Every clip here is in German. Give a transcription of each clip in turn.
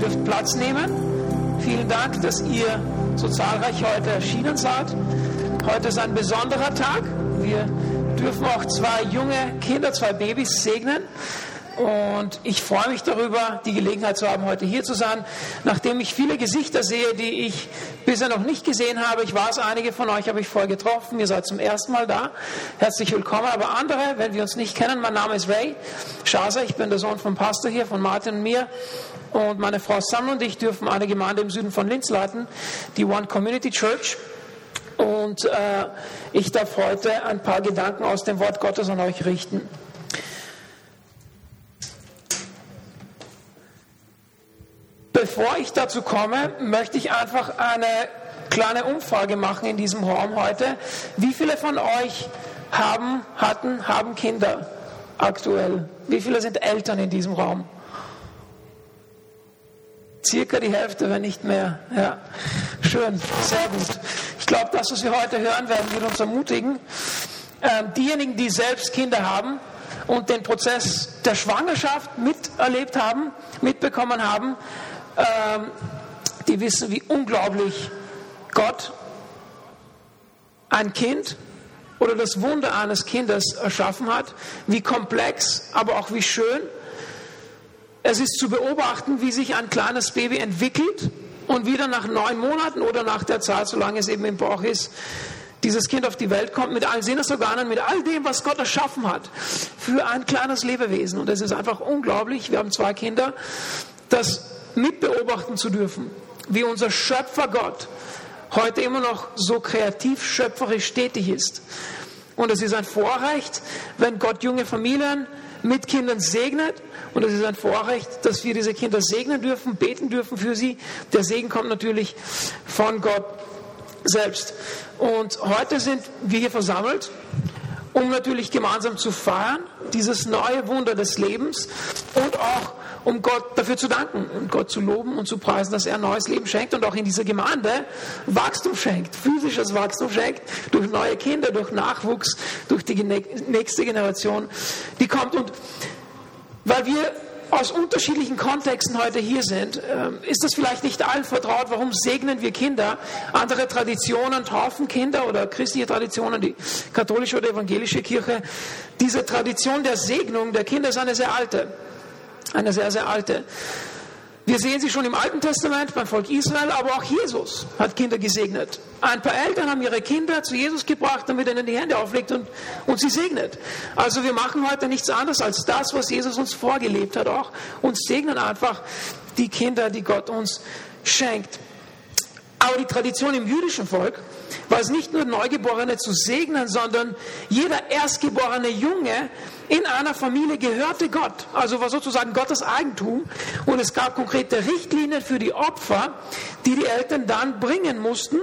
dürft Platz nehmen. Vielen Dank, dass ihr so zahlreich heute erschienen seid. Heute ist ein besonderer Tag. Wir dürfen auch zwei junge Kinder, zwei Babys segnen. Und ich freue mich darüber, die Gelegenheit zu haben, heute hier zu sein. Nachdem ich viele Gesichter sehe, die ich bisher noch nicht gesehen habe. Ich weiß, einige von euch habe ich vorher getroffen. Ihr seid zum ersten Mal da. Herzlich willkommen. Aber andere, wenn wir uns nicht kennen, mein Name ist Ray Schaser. Ich bin der Sohn vom Pastor hier, von Martin und mir. Und meine Frau Sam und ich dürfen eine Gemeinde im Süden von Linz leiten, die One Community Church. Und äh, ich darf heute ein paar Gedanken aus dem Wort Gottes an euch richten. Bevor ich dazu komme, möchte ich einfach eine kleine Umfrage machen in diesem Raum heute. Wie viele von euch haben, hatten, haben Kinder aktuell? Wie viele sind Eltern in diesem Raum? Circa die Hälfte, wenn nicht mehr. Ja, schön, sehr gut. Ich glaube, das, was wir heute hören werden, wird uns ermutigen. Ähm, diejenigen, die selbst Kinder haben und den Prozess der Schwangerschaft miterlebt haben, mitbekommen haben, ähm, die wissen, wie unglaublich Gott ein Kind oder das Wunder eines Kindes erschaffen hat, wie komplex, aber auch wie schön. Es ist zu beobachten, wie sich ein kleines Baby entwickelt und wieder nach neun Monaten oder nach der Zeit, solange es eben im Bauch ist, dieses Kind auf die Welt kommt mit allen Sinnesorganen, mit all dem, was Gott erschaffen hat für ein kleines Lebewesen. Und es ist einfach unglaublich. Wir haben zwei Kinder, dass mitbeobachten zu dürfen, wie unser Schöpfer Gott heute immer noch so kreativ schöpferisch tätig ist. Und es ist ein Vorrecht, wenn Gott junge Familien mit Kindern segnet. Und es ist ein Vorrecht, dass wir diese Kinder segnen dürfen, beten dürfen für sie. Der Segen kommt natürlich von Gott selbst. Und heute sind wir hier versammelt, um natürlich gemeinsam zu feiern, dieses neue Wunder des Lebens und auch um Gott dafür zu danken und Gott zu loben und zu preisen, dass er ein neues Leben schenkt und auch in dieser Gemeinde Wachstum schenkt, physisches Wachstum schenkt, durch neue Kinder, durch Nachwuchs, durch die nächste Generation, die kommt. Und weil wir aus unterschiedlichen Kontexten heute hier sind, ähm, ist das vielleicht nicht allen vertraut. Warum segnen wir Kinder? Andere Traditionen taufen Kinder oder christliche Traditionen, die katholische oder evangelische Kirche. Diese Tradition der Segnung der Kinder ist eine sehr alte. Eine sehr, sehr alte. Wir sehen sie schon im Alten Testament beim Volk Israel, aber auch Jesus hat Kinder gesegnet. Ein paar Eltern haben ihre Kinder zu Jesus gebracht, damit er ihnen die Hände auflegt und, und sie segnet. Also wir machen heute nichts anderes als das, was Jesus uns vorgelebt hat auch und segnen einfach die Kinder, die Gott uns schenkt. Aber die Tradition im jüdischen Volk war es nicht nur Neugeborene zu segnen, sondern jeder erstgeborene Junge in einer Familie gehörte Gott, also war sozusagen Gottes Eigentum. Und es gab konkrete Richtlinien für die Opfer, die die Eltern dann bringen mussten.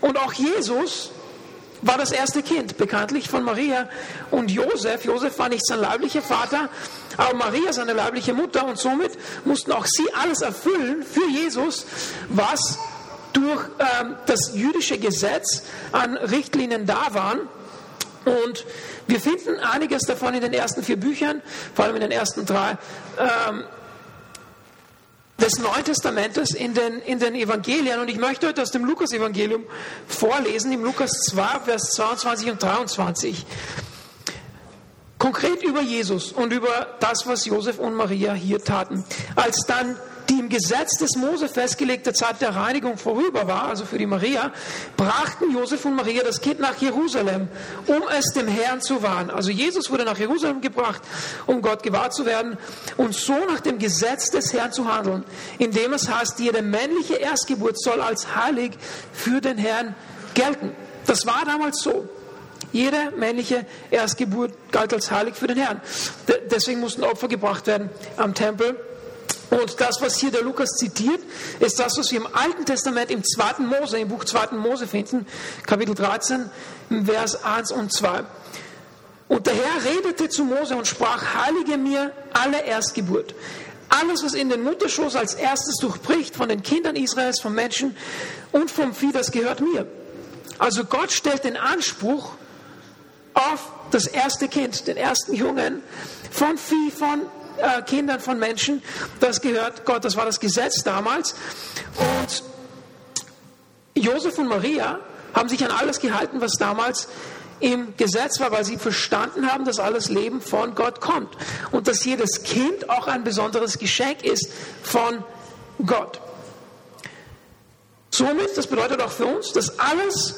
Und auch Jesus war das erste Kind, bekanntlich von Maria und Josef. Josef war nicht sein leiblicher Vater, aber Maria seine leibliche Mutter. Und somit mussten auch sie alles erfüllen für Jesus, was durch ähm, das jüdische Gesetz an Richtlinien da waren. Und wir finden einiges davon in den ersten vier Büchern, vor allem in den ersten drei ähm, des Neuen Testamentes in den, in den Evangelien. Und ich möchte heute aus dem Lukas-Evangelium vorlesen, im Lukas 2, Vers 22 und 23. Konkret über Jesus und über das, was Josef und Maria hier taten. Als dann die im Gesetz des Mose festgelegte Zeit der Reinigung vorüber war, also für die Maria, brachten Josef und Maria das Kind nach Jerusalem, um es dem Herrn zu wahren. Also Jesus wurde nach Jerusalem gebracht, um Gott gewahrt zu werden und so nach dem Gesetz des Herrn zu handeln, indem es heißt, jede männliche Erstgeburt soll als heilig für den Herrn gelten. Das war damals so. Jede männliche Erstgeburt galt als heilig für den Herrn. Deswegen mussten Opfer gebracht werden am Tempel und das, was hier der Lukas zitiert, ist das, was wir im Alten Testament im 2. Mose, im Buch 2. Mose finden, Kapitel 13, Vers 1 und 2. Und der Herr redete zu Mose und sprach, heilige mir alle Erstgeburt. Alles, was in den Mutterschoß als erstes durchbricht, von den Kindern Israels, vom Menschen und vom Vieh, das gehört mir. Also Gott stellt den Anspruch auf das erste Kind, den ersten Jungen, von Vieh, von äh, Kindern von Menschen. Das gehört Gott, das war das Gesetz damals. Und Josef und Maria haben sich an alles gehalten, was damals im Gesetz war, weil sie verstanden haben, dass alles Leben von Gott kommt und dass jedes Kind auch ein besonderes Geschenk ist von Gott. Somit, das bedeutet auch für uns, dass alles,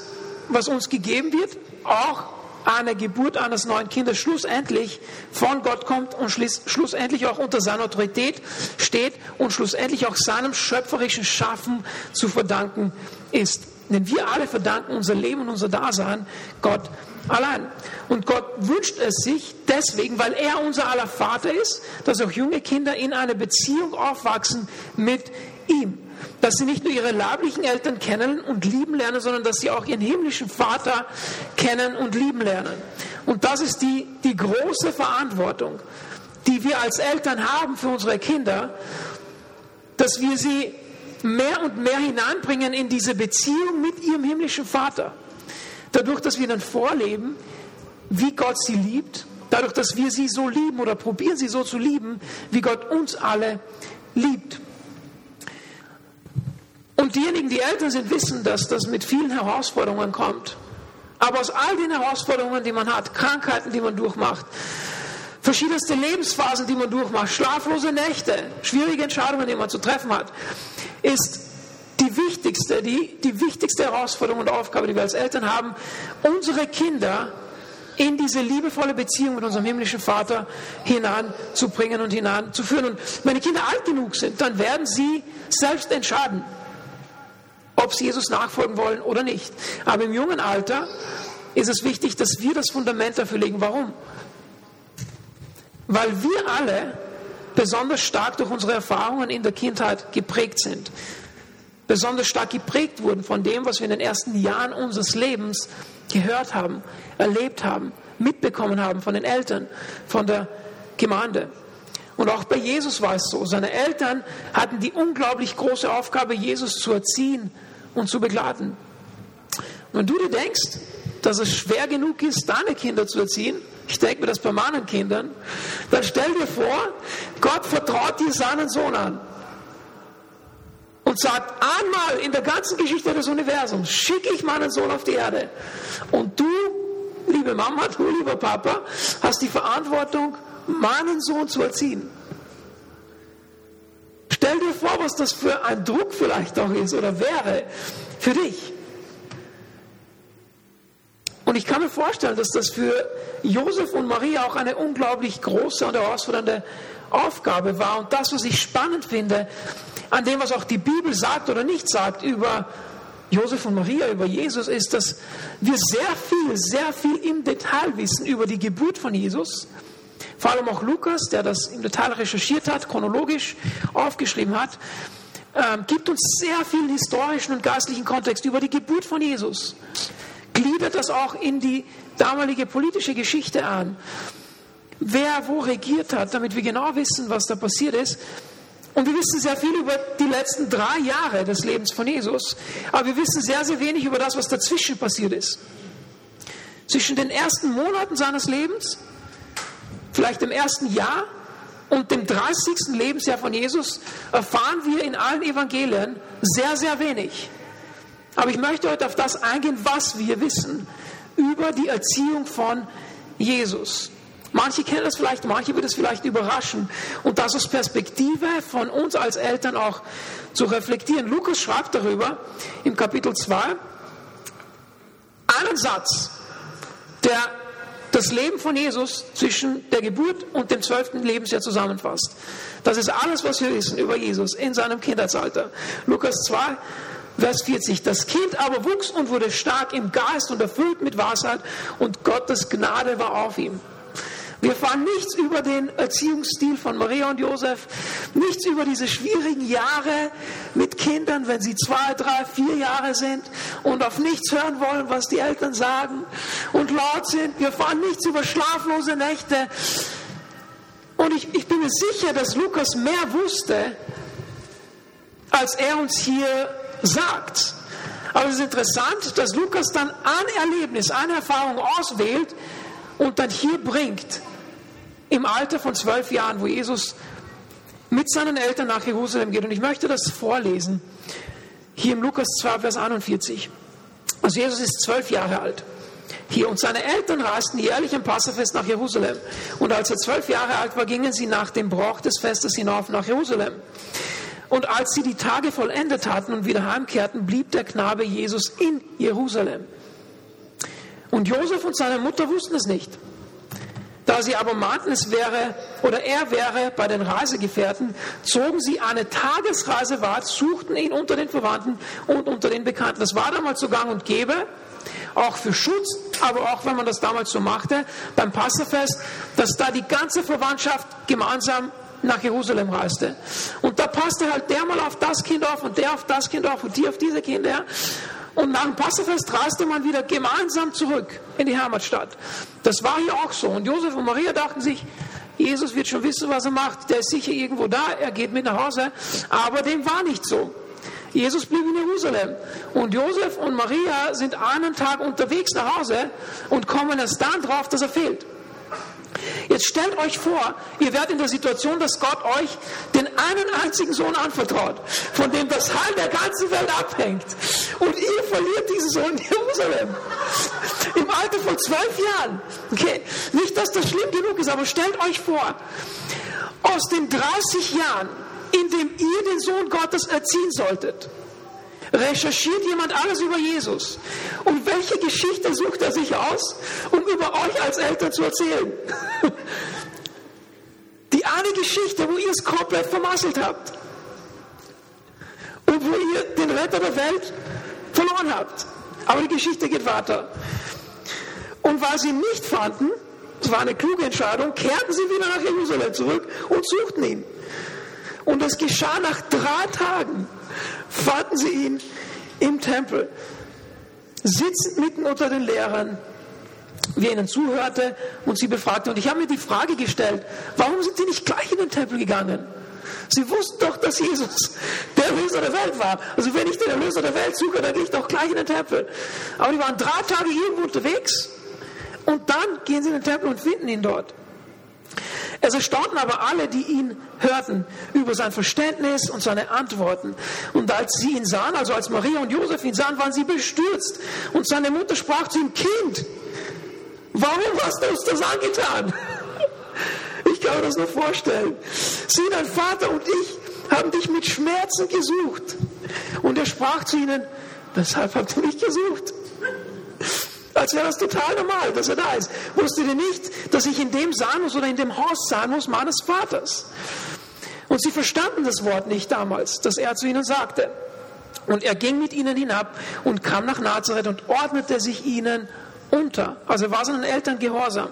was uns gegeben wird, auch an Geburt eines neuen Kindes schlussendlich von Gott kommt und schlussendlich auch unter seiner Autorität steht und schlussendlich auch seinem schöpferischen Schaffen zu verdanken ist. Denn wir alle verdanken unser Leben und unser Dasein Gott allein. Und Gott wünscht es sich deswegen, weil er unser aller Vater ist, dass auch junge Kinder in einer Beziehung aufwachsen mit ihm. Dass sie nicht nur ihre leiblichen Eltern kennen und lieben lernen, sondern dass sie auch ihren himmlischen Vater kennen und lieben lernen. Und das ist die, die große Verantwortung, die wir als Eltern haben für unsere Kinder, dass wir sie mehr und mehr hineinbringen in diese Beziehung mit ihrem himmlischen Vater. Dadurch, dass wir dann vorleben, wie Gott sie liebt, dadurch, dass wir sie so lieben oder probieren sie so zu lieben, wie Gott uns alle liebt. Und diejenigen, die Eltern sind, wissen, dass das mit vielen Herausforderungen kommt. Aber aus all den Herausforderungen, die man hat, Krankheiten, die man durchmacht, verschiedenste Lebensphasen, die man durchmacht, schlaflose Nächte, schwierige Entscheidungen, die man zu treffen hat, ist die wichtigste, die, die wichtigste Herausforderung und Aufgabe, die wir als Eltern haben, unsere Kinder in diese liebevolle Beziehung mit unserem himmlischen Vater hineinzubringen und hineinzuführen. Und wenn die Kinder alt genug sind, dann werden sie selbst entscheiden, ob sie Jesus nachfolgen wollen oder nicht. Aber im jungen Alter ist es wichtig, dass wir das Fundament dafür legen. Warum? Weil wir alle besonders stark durch unsere Erfahrungen in der Kindheit geprägt sind besonders stark geprägt wurden von dem, was wir in den ersten Jahren unseres Lebens gehört haben, erlebt haben, mitbekommen haben von den Eltern, von der Gemeinde. Und auch bei Jesus war es so. Seine Eltern hatten die unglaublich große Aufgabe, Jesus zu erziehen und zu begleiten. Wenn du dir denkst, dass es schwer genug ist, deine Kinder zu erziehen, ich denke mir das bei meinen Kindern, dann stell dir vor, Gott vertraut dir seinen Sohn an und sagt, einmal in der ganzen Geschichte des Universums schicke ich meinen Sohn auf die Erde. Und du, liebe Mama, du, lieber Papa, hast die Verantwortung, meinen Sohn zu erziehen. Stell dir vor, was das für ein Druck vielleicht auch ist oder wäre für dich. Und ich kann mir vorstellen, dass das für Josef und Maria auch eine unglaublich große und herausfordernde Aufgabe war. Und das, was ich spannend finde, an dem, was auch die Bibel sagt oder nicht sagt über Josef und Maria, über Jesus, ist, dass wir sehr viel, sehr viel im Detail wissen über die Geburt von Jesus. Vor allem auch Lukas, der das im Detail recherchiert hat, chronologisch aufgeschrieben hat, äh, gibt uns sehr viel historischen und geistlichen Kontext über die Geburt von Jesus. Gliedert das auch in die damalige politische Geschichte an. Wer wo regiert hat, damit wir genau wissen, was da passiert ist. Und wir wissen sehr viel über die letzten drei Jahre des Lebens von Jesus, aber wir wissen sehr, sehr wenig über das, was dazwischen passiert ist. Zwischen den ersten Monaten seines Lebens, vielleicht im ersten Jahr und dem 30. Lebensjahr von Jesus erfahren wir in allen Evangelien sehr, sehr wenig. Aber ich möchte heute auf das eingehen, was wir wissen über die Erziehung von Jesus. Manche kennen das vielleicht, manche wird es vielleicht überraschen. Und das aus Perspektive von uns als Eltern auch zu reflektieren. Lukas schreibt darüber im Kapitel 2 einen Satz, der das Leben von Jesus zwischen der Geburt und dem zwölften Lebensjahr zusammenfasst. Das ist alles, was wir wissen über Jesus in seinem Kindheitsalter. Lukas 2, Vers 40. Das Kind aber wuchs und wurde stark im Geist und erfüllt mit Wahrheit und Gottes Gnade war auf ihm. Wir erfahren nichts über den Erziehungsstil von Maria und Josef, nichts über diese schwierigen Jahre mit Kindern, wenn sie zwei, drei, vier Jahre sind und auf nichts hören wollen, was die Eltern sagen und laut sind. Wir erfahren nichts über schlaflose Nächte. Und ich, ich bin mir sicher, dass Lukas mehr wusste, als er uns hier sagt. Aber es ist interessant, dass Lukas dann ein Erlebnis, eine Erfahrung auswählt und dann hier bringt im Alter von zwölf Jahren, wo Jesus mit seinen Eltern nach Jerusalem geht. Und ich möchte das vorlesen. Hier im Lukas 2, Vers 41. Also Jesus ist zwölf Jahre alt. Hier und seine Eltern reisten jährlich am Passafest nach Jerusalem. Und als er zwölf Jahre alt war, gingen sie nach dem Brauch des Festes hinauf nach Jerusalem. Und als sie die Tage vollendet hatten und wieder heimkehrten, blieb der Knabe Jesus in Jerusalem. Und Josef und seine Mutter wussten es nicht. Da sie aber mahnten, es wäre oder er wäre bei den Reisegefährten, zogen sie eine Tagesreise wart, suchten ihn unter den Verwandten und unter den Bekannten. Das war damals so gang und gäbe, auch für Schutz, aber auch wenn man das damals so machte, beim Passafest, dass da die ganze Verwandtschaft gemeinsam nach Jerusalem reiste. Und da passte halt der mal auf das Kind auf und der auf das Kind auf und die auf diese Kinder. Und nach dem Passafest reiste man wieder gemeinsam zurück in die Heimatstadt. Das war hier auch so. Und Josef und Maria dachten sich, Jesus wird schon wissen, was er macht. Der ist sicher irgendwo da, er geht mit nach Hause. Aber dem war nicht so. Jesus blieb in Jerusalem. Und Josef und Maria sind einen Tag unterwegs nach Hause und kommen erst dann drauf, dass er fehlt. Jetzt stellt euch vor, ihr werdet in der Situation, dass Gott euch den einen einzigen Sohn anvertraut, von dem das Heil der ganzen Welt abhängt. Und ihr verliert diesen Sohn in Jerusalem. Im Alter von zwölf Jahren. Okay, nicht, dass das schlimm genug ist, aber stellt euch vor, aus den 30 Jahren, in dem ihr den Sohn Gottes erziehen solltet, recherchiert jemand alles über Jesus. Und welche Geschichte sucht er sich aus, um über euch als Eltern zu erzählen? Die eine Geschichte, wo ihr es komplett vermasselt habt. Und wo ihr den Retter der Welt verloren habt. Aber die Geschichte geht weiter. Und weil sie ihn nicht fanden, das war eine kluge Entscheidung, kehrten sie wieder nach Jerusalem zurück und suchten ihn. Und das geschah nach drei Tagen fanden sie ihn im Tempel, sitzend mitten unter den Lehrern, wie er ihnen zuhörte und sie befragte. Und ich habe mir die Frage gestellt, warum sind sie nicht gleich in den Tempel gegangen? Sie wussten doch, dass Jesus der Erlöser der Welt war. Also wenn ich den Erlöser der Welt suche, dann gehe ich doch gleich in den Tempel. Aber die waren drei Tage irgendwo unterwegs und dann gehen sie in den Tempel und finden ihn dort. Es erstaunten aber alle, die ihn hörten, über sein Verständnis und seine Antworten. Und als sie ihn sahen, also als Maria und Josef ihn sahen, waren sie bestürzt. Und seine Mutter sprach zu ihm, Kind, warum hast du uns das angetan? Ich kann mir das nur vorstellen. Sie, dein Vater und ich haben dich mit Schmerzen gesucht. Und er sprach zu ihnen, weshalb habt ihr mich gesucht? Als wäre das total normal, dass er da ist. Wusstet ihr nicht, dass ich in dem sein muss oder in dem Haus sein muss meines Vaters? Und sie verstanden das Wort nicht damals, das er zu ihnen sagte. Und er ging mit ihnen hinab und kam nach Nazareth und ordnete sich ihnen unter. Also war seinen Eltern gehorsam.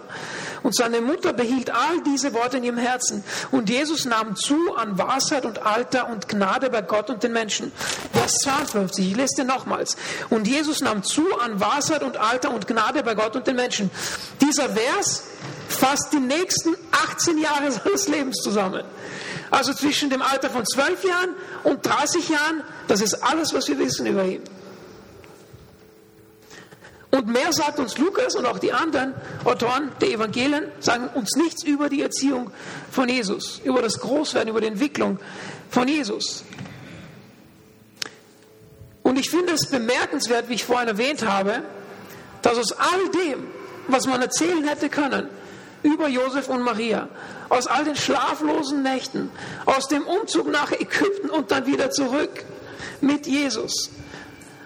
Und seine Mutter behielt all diese Worte in ihrem Herzen. Und Jesus nahm zu an Wahrheit und Alter und Gnade bei Gott und den Menschen. Vers 52, ich lese dir nochmals. Und Jesus nahm zu an Wahrheit und Alter und Gnade bei Gott und den Menschen. Dieser Vers fasst die nächsten 18 Jahre seines Lebens zusammen. Also zwischen dem Alter von 12 Jahren und 30 Jahren, das ist alles, was wir wissen über ihn. Und mehr sagt uns Lukas und auch die anderen Autoren der Evangelien, sagen uns nichts über die Erziehung von Jesus, über das Großwerden, über die Entwicklung von Jesus. Und ich finde es bemerkenswert, wie ich vorhin erwähnt habe, dass aus all dem, was man erzählen hätte können, über Josef und Maria, aus all den schlaflosen Nächten, aus dem Umzug nach Ägypten und dann wieder zurück mit Jesus,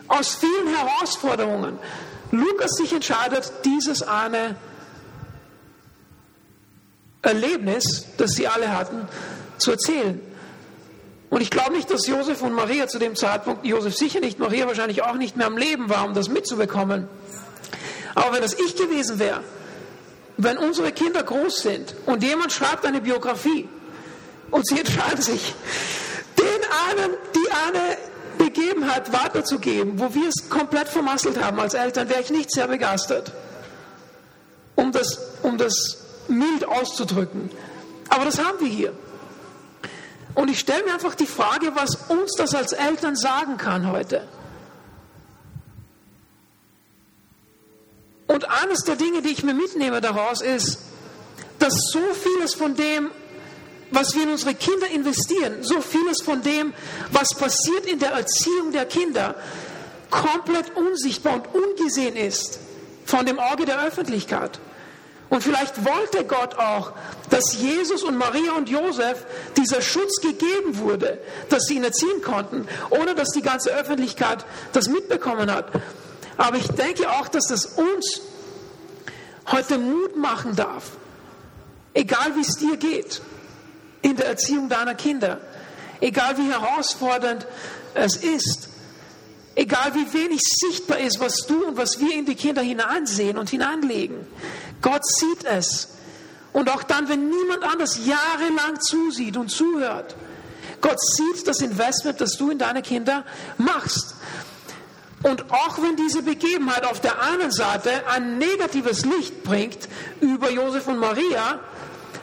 aus vielen Herausforderungen, Lukas sich entscheidet, dieses eine Erlebnis, das sie alle hatten, zu erzählen. Und ich glaube nicht, dass Josef und Maria zu dem Zeitpunkt, Josef sicher nicht, Maria wahrscheinlich auch nicht mehr am Leben war, um das mitzubekommen. Aber wenn das ich gewesen wäre, wenn unsere Kinder groß sind und jemand schreibt eine Biografie und sie entscheiden sich, den einen, die eine Begebenheit weiterzugeben, wo wir es komplett vermasselt haben als Eltern, wäre ich nicht sehr begeistert. Um das, um das mild auszudrücken. Aber das haben wir hier. Und ich stelle mir einfach die Frage, was uns das als Eltern sagen kann heute. Und eines der Dinge, die ich mir mitnehme daraus, ist, dass so vieles von dem, was wir in unsere Kinder investieren, so vieles von dem, was passiert in der Erziehung der Kinder, komplett unsichtbar und ungesehen ist von dem Auge der Öffentlichkeit. Und vielleicht wollte Gott auch, dass Jesus und Maria und Josef dieser Schutz gegeben wurde, dass sie ihn erziehen konnten, ohne dass die ganze Öffentlichkeit das mitbekommen hat. Aber ich denke auch, dass das uns heute Mut machen darf, egal wie es dir geht in der Erziehung deiner Kinder, egal wie herausfordernd es ist, egal wie wenig sichtbar ist, was du und was wir in die Kinder hineinsehen und hineinlegen. Gott sieht es. Und auch dann, wenn niemand anders jahrelang zusieht und zuhört. Gott sieht das Investment, das du in deine Kinder machst. Und auch wenn diese Begebenheit auf der einen Seite ein negatives Licht bringt über Josef und Maria,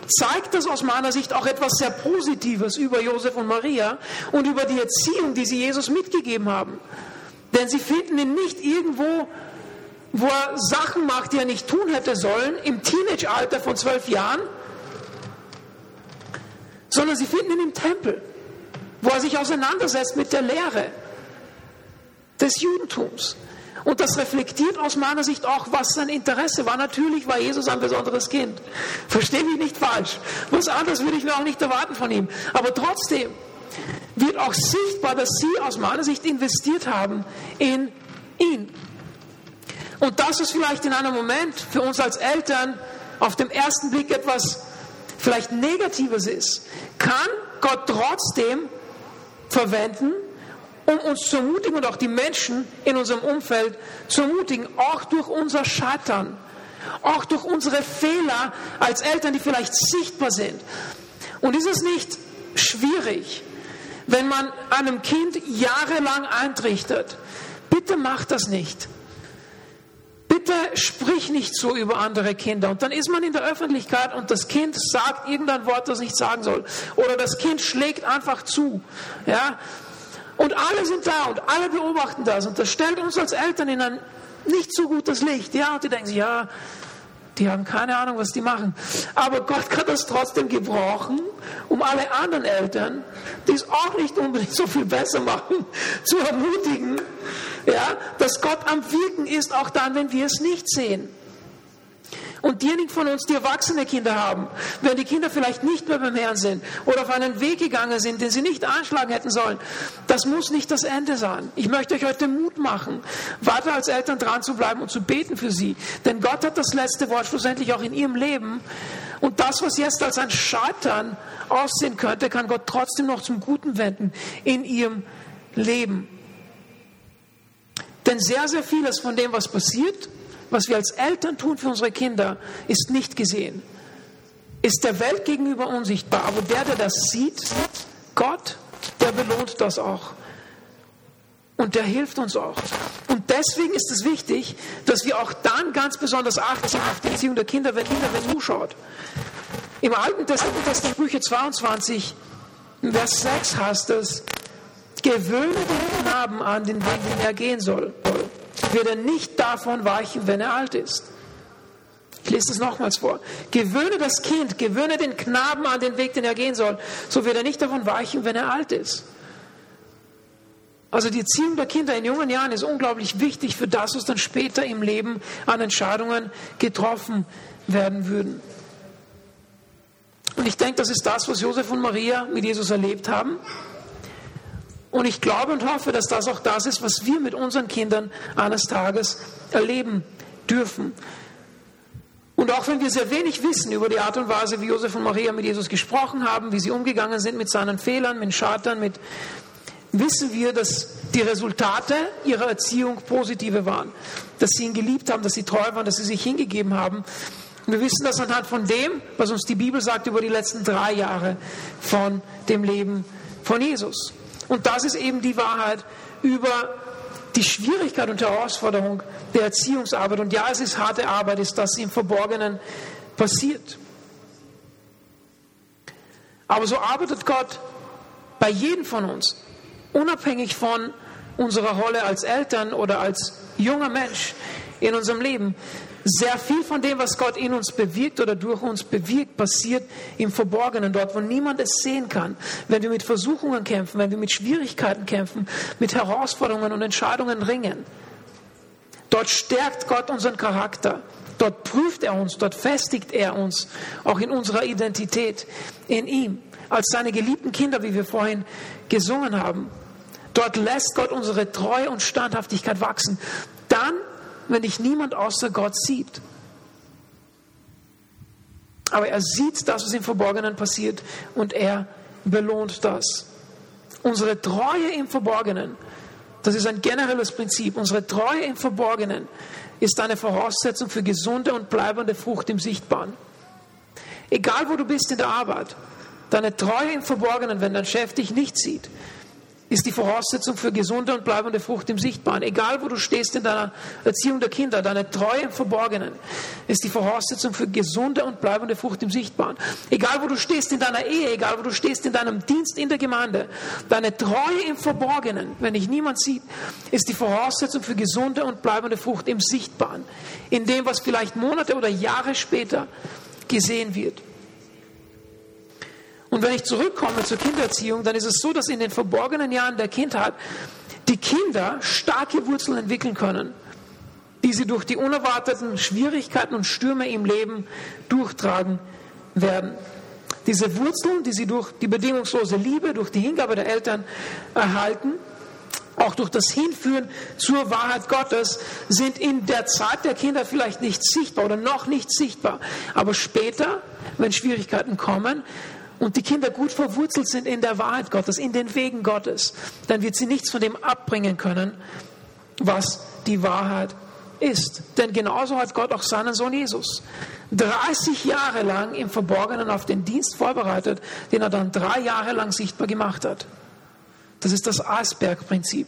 zeigt das aus meiner Sicht auch etwas sehr Positives über Josef und Maria und über die Erziehung, die sie Jesus mitgegeben haben. Denn sie finden ihn nicht irgendwo, wo er Sachen macht, die er nicht tun hätte sollen, im Teenage-Alter von zwölf Jahren, sondern sie finden ihn im Tempel, wo er sich auseinandersetzt mit der Lehre des Judentums. Und das reflektiert aus meiner Sicht auch, was sein Interesse war. Natürlich war Jesus ein besonderes Kind. Verstehe mich nicht falsch. Was anderes würde ich mir auch nicht erwarten von ihm. Aber trotzdem, wird auch sichtbar, dass sie aus meiner Sicht investiert haben in ihn. Und das ist vielleicht in einem Moment für uns als Eltern auf dem ersten Blick etwas vielleicht Negatives ist, kann Gott trotzdem verwenden, um uns zu ermutigen und auch die Menschen in unserem Umfeld zu ermutigen, auch durch unser Scheitern, auch durch unsere Fehler als Eltern, die vielleicht sichtbar sind. Und ist es nicht schwierig, wenn man einem Kind jahrelang eintrichtert, bitte mach das nicht. Bitte sprich nicht so über andere Kinder. Und dann ist man in der Öffentlichkeit und das Kind sagt irgendein Wort, das nicht sagen soll. Oder das Kind schlägt einfach zu. Ja? Und alle sind da und alle beobachten das. Und das stellt uns als Eltern in ein nicht so gutes Licht. Ja, und die denken sich, ja, die haben keine Ahnung, was die machen. Aber Gott kann das trotzdem gebrauchen, um alle anderen Eltern, die es auch nicht unbedingt so viel besser machen, zu ermutigen, ja, dass Gott am Wirken ist, auch dann, wenn wir es nicht sehen. Und diejenigen von uns, die erwachsene Kinder haben, wenn die Kinder vielleicht nicht mehr beim Herrn sind oder auf einen Weg gegangen sind, den sie nicht anschlagen hätten sollen, das muss nicht das Ende sein. Ich möchte euch heute Mut machen, weiter als Eltern dran zu bleiben und zu beten für sie. Denn Gott hat das letzte Wort schlussendlich auch in ihrem Leben. Und das, was jetzt als ein Scheitern aussehen könnte, kann Gott trotzdem noch zum Guten wenden in ihrem Leben. Denn sehr, sehr vieles von dem, was passiert, was wir als Eltern tun für unsere Kinder, ist nicht gesehen. Ist der Welt gegenüber unsichtbar. Aber der, der das sieht, Gott, der belohnt das auch. Und der hilft uns auch. Und deswegen ist es wichtig, dass wir auch dann ganz besonders achten auf die Erziehung der Kinder, wenn Kinder wenn zuschaut. Im Alten Testament, das Sprüche 22, Vers 6 heißt es, gewöhne den Knaben an den Weg, den er gehen soll wird er nicht davon weichen, wenn er alt ist. Ich lese es nochmals vor. Gewöhne das Kind, gewöhne den Knaben an den Weg, den er gehen soll, so wird er nicht davon weichen, wenn er alt ist. Also die Erziehung der Kinder in jungen Jahren ist unglaublich wichtig für das, was dann später im Leben an Entscheidungen getroffen werden würden. Und ich denke, das ist das, was Josef und Maria mit Jesus erlebt haben. Und ich glaube und hoffe, dass das auch das ist, was wir mit unseren Kindern eines Tages erleben dürfen. Und auch wenn wir sehr wenig wissen über die Art und Weise, wie Josef und Maria mit Jesus gesprochen haben, wie sie umgegangen sind mit seinen Fehlern, mit Scheitern, mit, wissen wir, dass die Resultate ihrer Erziehung positive waren. Dass sie ihn geliebt haben, dass sie treu waren, dass sie sich hingegeben haben. Und wir wissen das anhand von dem, was uns die Bibel sagt über die letzten drei Jahre von dem Leben von Jesus. Und das ist eben die Wahrheit über die Schwierigkeit und Herausforderung der Erziehungsarbeit. Und ja, es ist harte Arbeit, ist das im Verborgenen passiert. Aber so arbeitet Gott bei jedem von uns, unabhängig von unserer Rolle als Eltern oder als junger Mensch in unserem Leben. Sehr viel von dem, was Gott in uns bewirkt oder durch uns bewirkt, passiert im Verborgenen, dort, wo niemand es sehen kann. Wenn wir mit Versuchungen kämpfen, wenn wir mit Schwierigkeiten kämpfen, mit Herausforderungen und Entscheidungen ringen. Dort stärkt Gott unseren Charakter. Dort prüft er uns, dort festigt er uns, auch in unserer Identität in ihm, als seine geliebten Kinder, wie wir vorhin gesungen haben. Dort lässt Gott unsere Treue und Standhaftigkeit wachsen. Dann wenn dich niemand außer Gott sieht. Aber er sieht das, was im Verborgenen passiert und er belohnt das. Unsere Treue im Verborgenen, das ist ein generelles Prinzip, unsere Treue im Verborgenen ist eine Voraussetzung für gesunde und bleibende Frucht im Sichtbaren. Egal wo du bist in der Arbeit, deine Treue im Verborgenen, wenn dein Chef dich nicht sieht, ist die Voraussetzung für gesunde und bleibende Frucht im Sichtbaren. Egal, wo du stehst in deiner Erziehung der Kinder, deine Treue im Verborgenen ist die Voraussetzung für gesunde und bleibende Frucht im Sichtbaren. Egal, wo du stehst in deiner Ehe, egal, wo du stehst in deinem Dienst in der Gemeinde, deine Treue im Verborgenen, wenn dich niemand sieht, ist die Voraussetzung für gesunde und bleibende Frucht im Sichtbaren. In dem, was vielleicht Monate oder Jahre später gesehen wird. Und wenn ich zurückkomme zur Kindererziehung, dann ist es so, dass in den verborgenen Jahren der Kindheit die Kinder starke Wurzeln entwickeln können, die sie durch die unerwarteten Schwierigkeiten und Stürme im Leben durchtragen werden. Diese Wurzeln, die sie durch die bedingungslose Liebe, durch die Hingabe der Eltern erhalten, auch durch das Hinführen zur Wahrheit Gottes, sind in der Zeit der Kinder vielleicht nicht sichtbar oder noch nicht sichtbar. Aber später, wenn Schwierigkeiten kommen, und die Kinder gut verwurzelt sind in der Wahrheit Gottes, in den Wegen Gottes, dann wird sie nichts von dem abbringen können, was die Wahrheit ist. Denn genauso hat Gott auch seinen Sohn Jesus 30 Jahre lang im Verborgenen auf den Dienst vorbereitet, den er dann drei Jahre lang sichtbar gemacht hat. Das ist das Eisbergprinzip.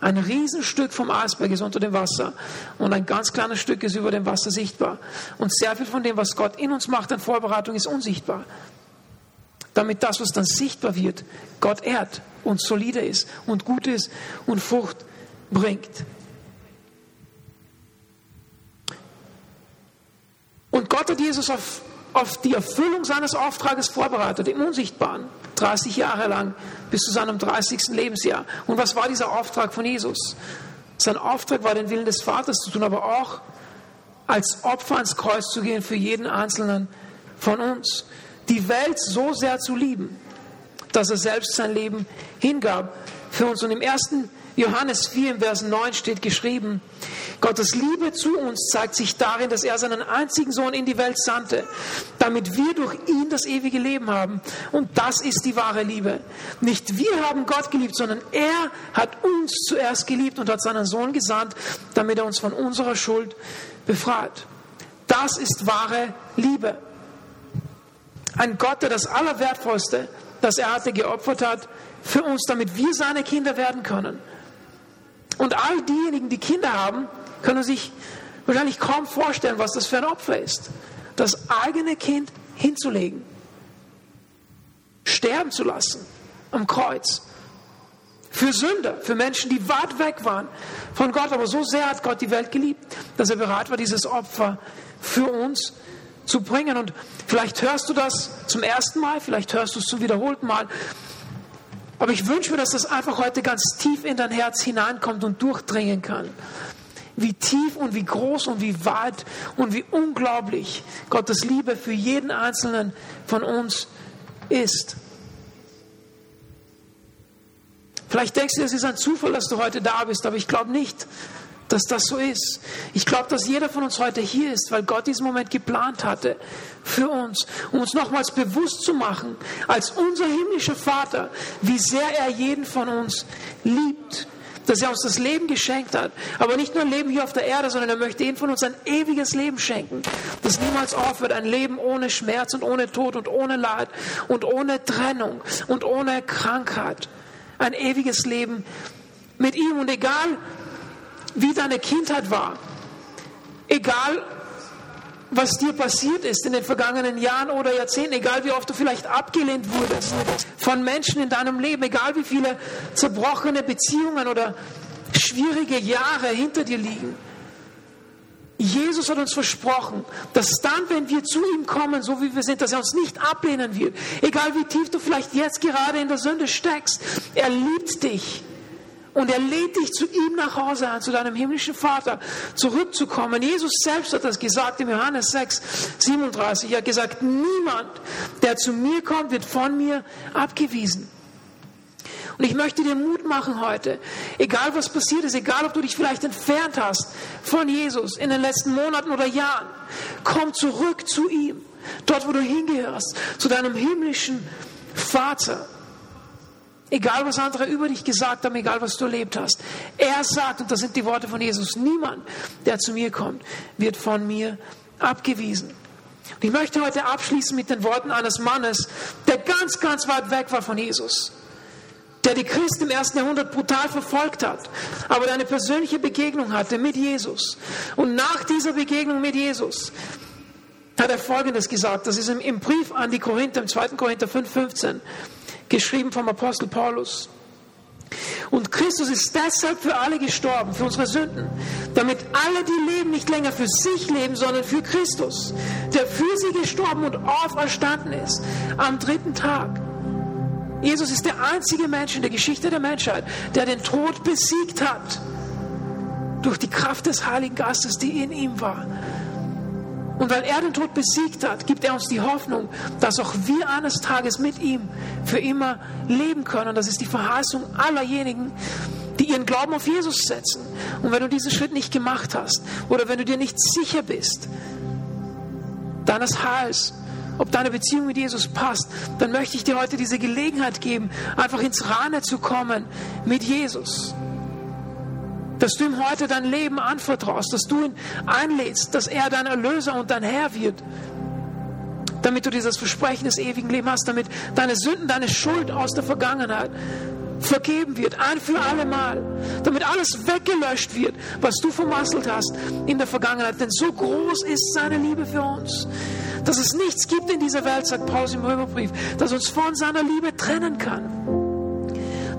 Ein Riesenstück vom Eisberg ist unter dem Wasser und ein ganz kleines Stück ist über dem Wasser sichtbar. Und sehr viel von dem, was Gott in uns macht an Vorbereitung, ist unsichtbar damit das, was dann sichtbar wird, Gott ehrt und solide ist und gut ist und Frucht bringt. Und Gott hat Jesus auf, auf die Erfüllung seines Auftrages vorbereitet, im Unsichtbaren, 30 Jahre lang, bis zu seinem 30. Lebensjahr. Und was war dieser Auftrag von Jesus? Sein Auftrag war, den Willen des Vaters zu tun, aber auch als Opfer ans Kreuz zu gehen für jeden Einzelnen von uns die Welt so sehr zu lieben, dass er selbst sein Leben hingab für uns. Und im 1. Johannes 4, im Vers 9 steht geschrieben, Gottes Liebe zu uns zeigt sich darin, dass er seinen einzigen Sohn in die Welt sandte, damit wir durch ihn das ewige Leben haben. Und das ist die wahre Liebe. Nicht wir haben Gott geliebt, sondern er hat uns zuerst geliebt und hat seinen Sohn gesandt, damit er uns von unserer Schuld befreit. Das ist wahre Liebe. Ein Gott, der das Allerwertvollste, das er hatte, geopfert hat für uns, damit wir seine Kinder werden können. Und all diejenigen, die Kinder haben, können sich wahrscheinlich kaum vorstellen, was das für ein Opfer ist. Das eigene Kind hinzulegen, sterben zu lassen am Kreuz. Für Sünder, für Menschen, die weit weg waren von Gott. Aber so sehr hat Gott die Welt geliebt, dass er bereit war, dieses Opfer für uns zu bringen. Und vielleicht hörst du das zum ersten Mal, vielleicht hörst du es zum wiederholten Mal. Aber ich wünsche mir, dass das einfach heute ganz tief in dein Herz hineinkommt und durchdringen kann. Wie tief und wie groß und wie weit und wie unglaublich Gottes Liebe für jeden Einzelnen von uns ist. Vielleicht denkst du, es ist ein Zufall, dass du heute da bist, aber ich glaube nicht, dass das so ist. Ich glaube, dass jeder von uns heute hier ist, weil Gott diesen Moment geplant hatte für uns, um uns nochmals bewusst zu machen, als unser himmlischer Vater, wie sehr er jeden von uns liebt, dass er uns das Leben geschenkt hat. Aber nicht nur ein Leben hier auf der Erde, sondern er möchte jeden von uns ein ewiges Leben schenken, das niemals aufhört. Ein Leben ohne Schmerz und ohne Tod und ohne Leid und ohne Trennung und ohne Krankheit. Ein ewiges Leben mit ihm. Und egal, wie deine Kindheit war. Egal, was dir passiert ist in den vergangenen Jahren oder Jahrzehnten, egal wie oft du vielleicht abgelehnt wurdest von Menschen in deinem Leben, egal wie viele zerbrochene Beziehungen oder schwierige Jahre hinter dir liegen. Jesus hat uns versprochen, dass dann, wenn wir zu ihm kommen, so wie wir sind, dass er uns nicht ablehnen wird. Egal wie tief du vielleicht jetzt gerade in der Sünde steckst, er liebt dich. Und er lädt dich zu ihm nach Hause an, zu deinem himmlischen Vater, zurückzukommen. Jesus selbst hat das gesagt im Johannes 6, 37. Er hat gesagt, niemand, der zu mir kommt, wird von mir abgewiesen. Und ich möchte dir Mut machen heute, egal was passiert ist, egal ob du dich vielleicht entfernt hast von Jesus in den letzten Monaten oder Jahren, komm zurück zu ihm, dort wo du hingehörst, zu deinem himmlischen Vater. Egal was andere über dich gesagt haben, egal was du erlebt hast. Er sagt, und das sind die Worte von Jesus, niemand, der zu mir kommt, wird von mir abgewiesen. Und ich möchte heute abschließen mit den Worten eines Mannes, der ganz, ganz weit weg war von Jesus der die Christen im ersten Jahrhundert brutal verfolgt hat, aber der eine persönliche Begegnung hatte mit Jesus. Und nach dieser Begegnung mit Jesus hat er Folgendes gesagt. Das ist im, Brief an die Korinther, im 2. Korinther 5,15, geschrieben vom Apostel Paulus. Und Christus ist deshalb für alle gestorben, für unsere Sünden, damit alle, die leben, nicht länger für sich leben, sondern für Christus, der für sie gestorben und auferstanden ist am dritten Tag. Jesus ist der einzige Mensch in der Geschichte der Menschheit, der den Tod besiegt hat. Durch die Kraft des Heiligen Geistes, die in ihm war. Und weil er den Tod besiegt hat, gibt er uns die Hoffnung, dass auch wir eines Tages mit ihm für immer leben können. Das ist die Verheißung allerjenigen, die ihren Glauben auf Jesus setzen. Und wenn du diesen Schritt nicht gemacht hast oder wenn du dir nicht sicher bist, deines Heils, ob deine Beziehung mit Jesus passt, dann möchte ich dir heute diese Gelegenheit geben, einfach ins Rane zu kommen mit Jesus. Dass du ihm heute dein Leben anvertraust, dass du ihn einlädst, dass er dein Erlöser und dein Herr wird. Damit du dieses Versprechen des ewigen Lebens hast, damit deine Sünden, deine Schuld aus der Vergangenheit vergeben wird, ein für alle Mal, damit alles weggelöscht wird, was du vermasselt hast in der Vergangenheit. Denn so groß ist seine Liebe für uns, dass es nichts gibt in dieser Welt, sagt Paulus im Römerbrief, das uns von seiner Liebe trennen kann.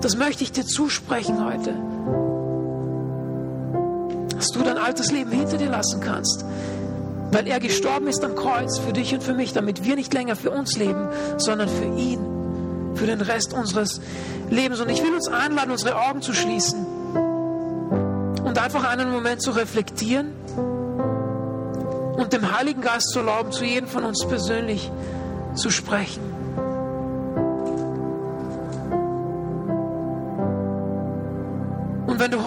Das möchte ich dir zusprechen heute. Dass du dein altes Leben hinter dir lassen kannst, weil er gestorben ist am Kreuz für dich und für mich, damit wir nicht länger für uns leben, sondern für ihn, für den Rest unseres Lebens. Und ich will uns einladen, unsere Augen zu schließen und einfach einen Moment zu reflektieren und dem Heiligen Geist zu erlauben, zu jedem von uns persönlich zu sprechen.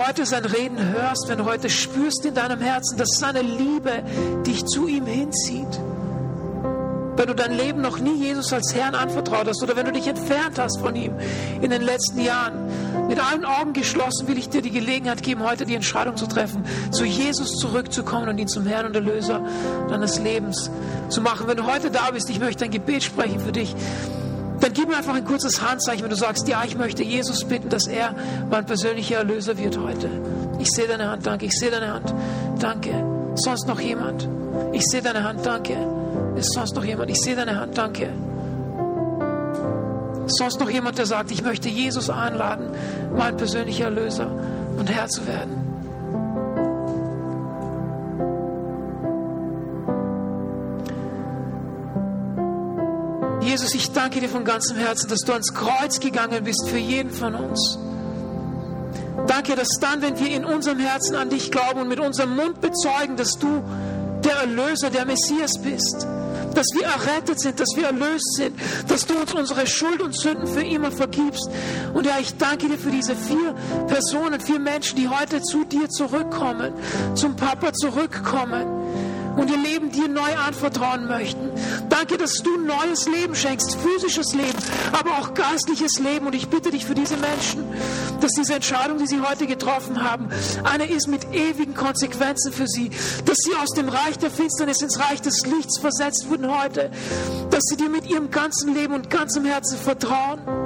Heute sein Reden hörst, wenn du heute spürst in deinem Herzen, dass seine Liebe dich zu ihm hinzieht, wenn du dein Leben noch nie Jesus als Herrn anvertraut hast oder wenn du dich entfernt hast von ihm in den letzten Jahren, mit allen Augen geschlossen will ich dir die Gelegenheit geben, heute die Entscheidung zu treffen, zu Jesus zurückzukommen und ihn zum Herrn und Erlöser deines Lebens zu machen. Wenn du heute da bist, ich möchte ein Gebet sprechen für dich, dann gib mir einfach ein kurzes Handzeichen, wenn du sagst, ja, ich möchte Jesus bitten, dass er mein persönlicher Erlöser wird heute. Ich sehe deine Hand, danke. Ich sehe deine Hand, danke. Sonst noch jemand? Ich sehe deine Hand, danke. Ist sonst noch jemand? Ich sehe deine Hand, danke. Sonst noch jemand, der sagt, ich möchte Jesus einladen, mein persönlicher Erlöser und Herr zu werden? Jesus, ich danke dir von ganzem Herzen, dass du ans Kreuz gegangen bist für jeden von uns. Danke, dass dann, wenn wir in unserem Herzen an dich glauben und mit unserem Mund bezeugen, dass du der Erlöser, der Messias bist, dass wir errettet sind, dass wir erlöst sind, dass du uns unsere Schuld und Sünden für immer vergibst. Und ja, ich danke dir für diese vier Personen, vier Menschen, die heute zu dir zurückkommen, zum Papa zurückkommen und ihr Leben dir neu anvertrauen möchten. Danke, dass du neues Leben schenkst, physisches Leben, aber auch geistliches Leben. Und ich bitte dich für diese Menschen, dass diese Entscheidung, die sie heute getroffen haben, eine ist mit ewigen Konsequenzen für sie, dass sie aus dem Reich der Finsternis ins Reich des Lichts versetzt wurden heute, dass sie dir mit ihrem ganzen Leben und ganzem Herzen vertrauen.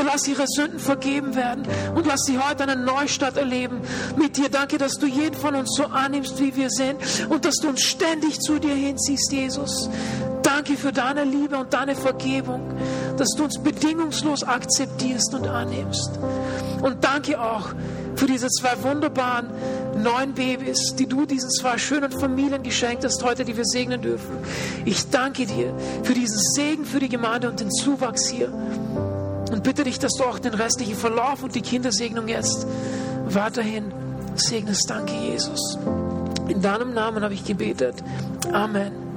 Bitte lass ihre Sünden vergeben werden und lass sie heute einen Neustart erleben mit dir. Danke, dass du jeden von uns so annimmst, wie wir sind und dass du uns ständig zu dir hinziehst, Jesus. Danke für deine Liebe und deine Vergebung, dass du uns bedingungslos akzeptierst und annimmst. Und danke auch für diese zwei wunderbaren neuen Babys, die du diesen zwei schönen Familien geschenkt hast heute, die wir segnen dürfen. Ich danke dir für diesen Segen für die Gemeinde und den Zuwachs hier. Und bitte dich, dass du auch den restlichen Verlauf und die Kindersegnung jetzt weiterhin segnest. Danke, Jesus. In deinem Namen habe ich gebetet. Amen.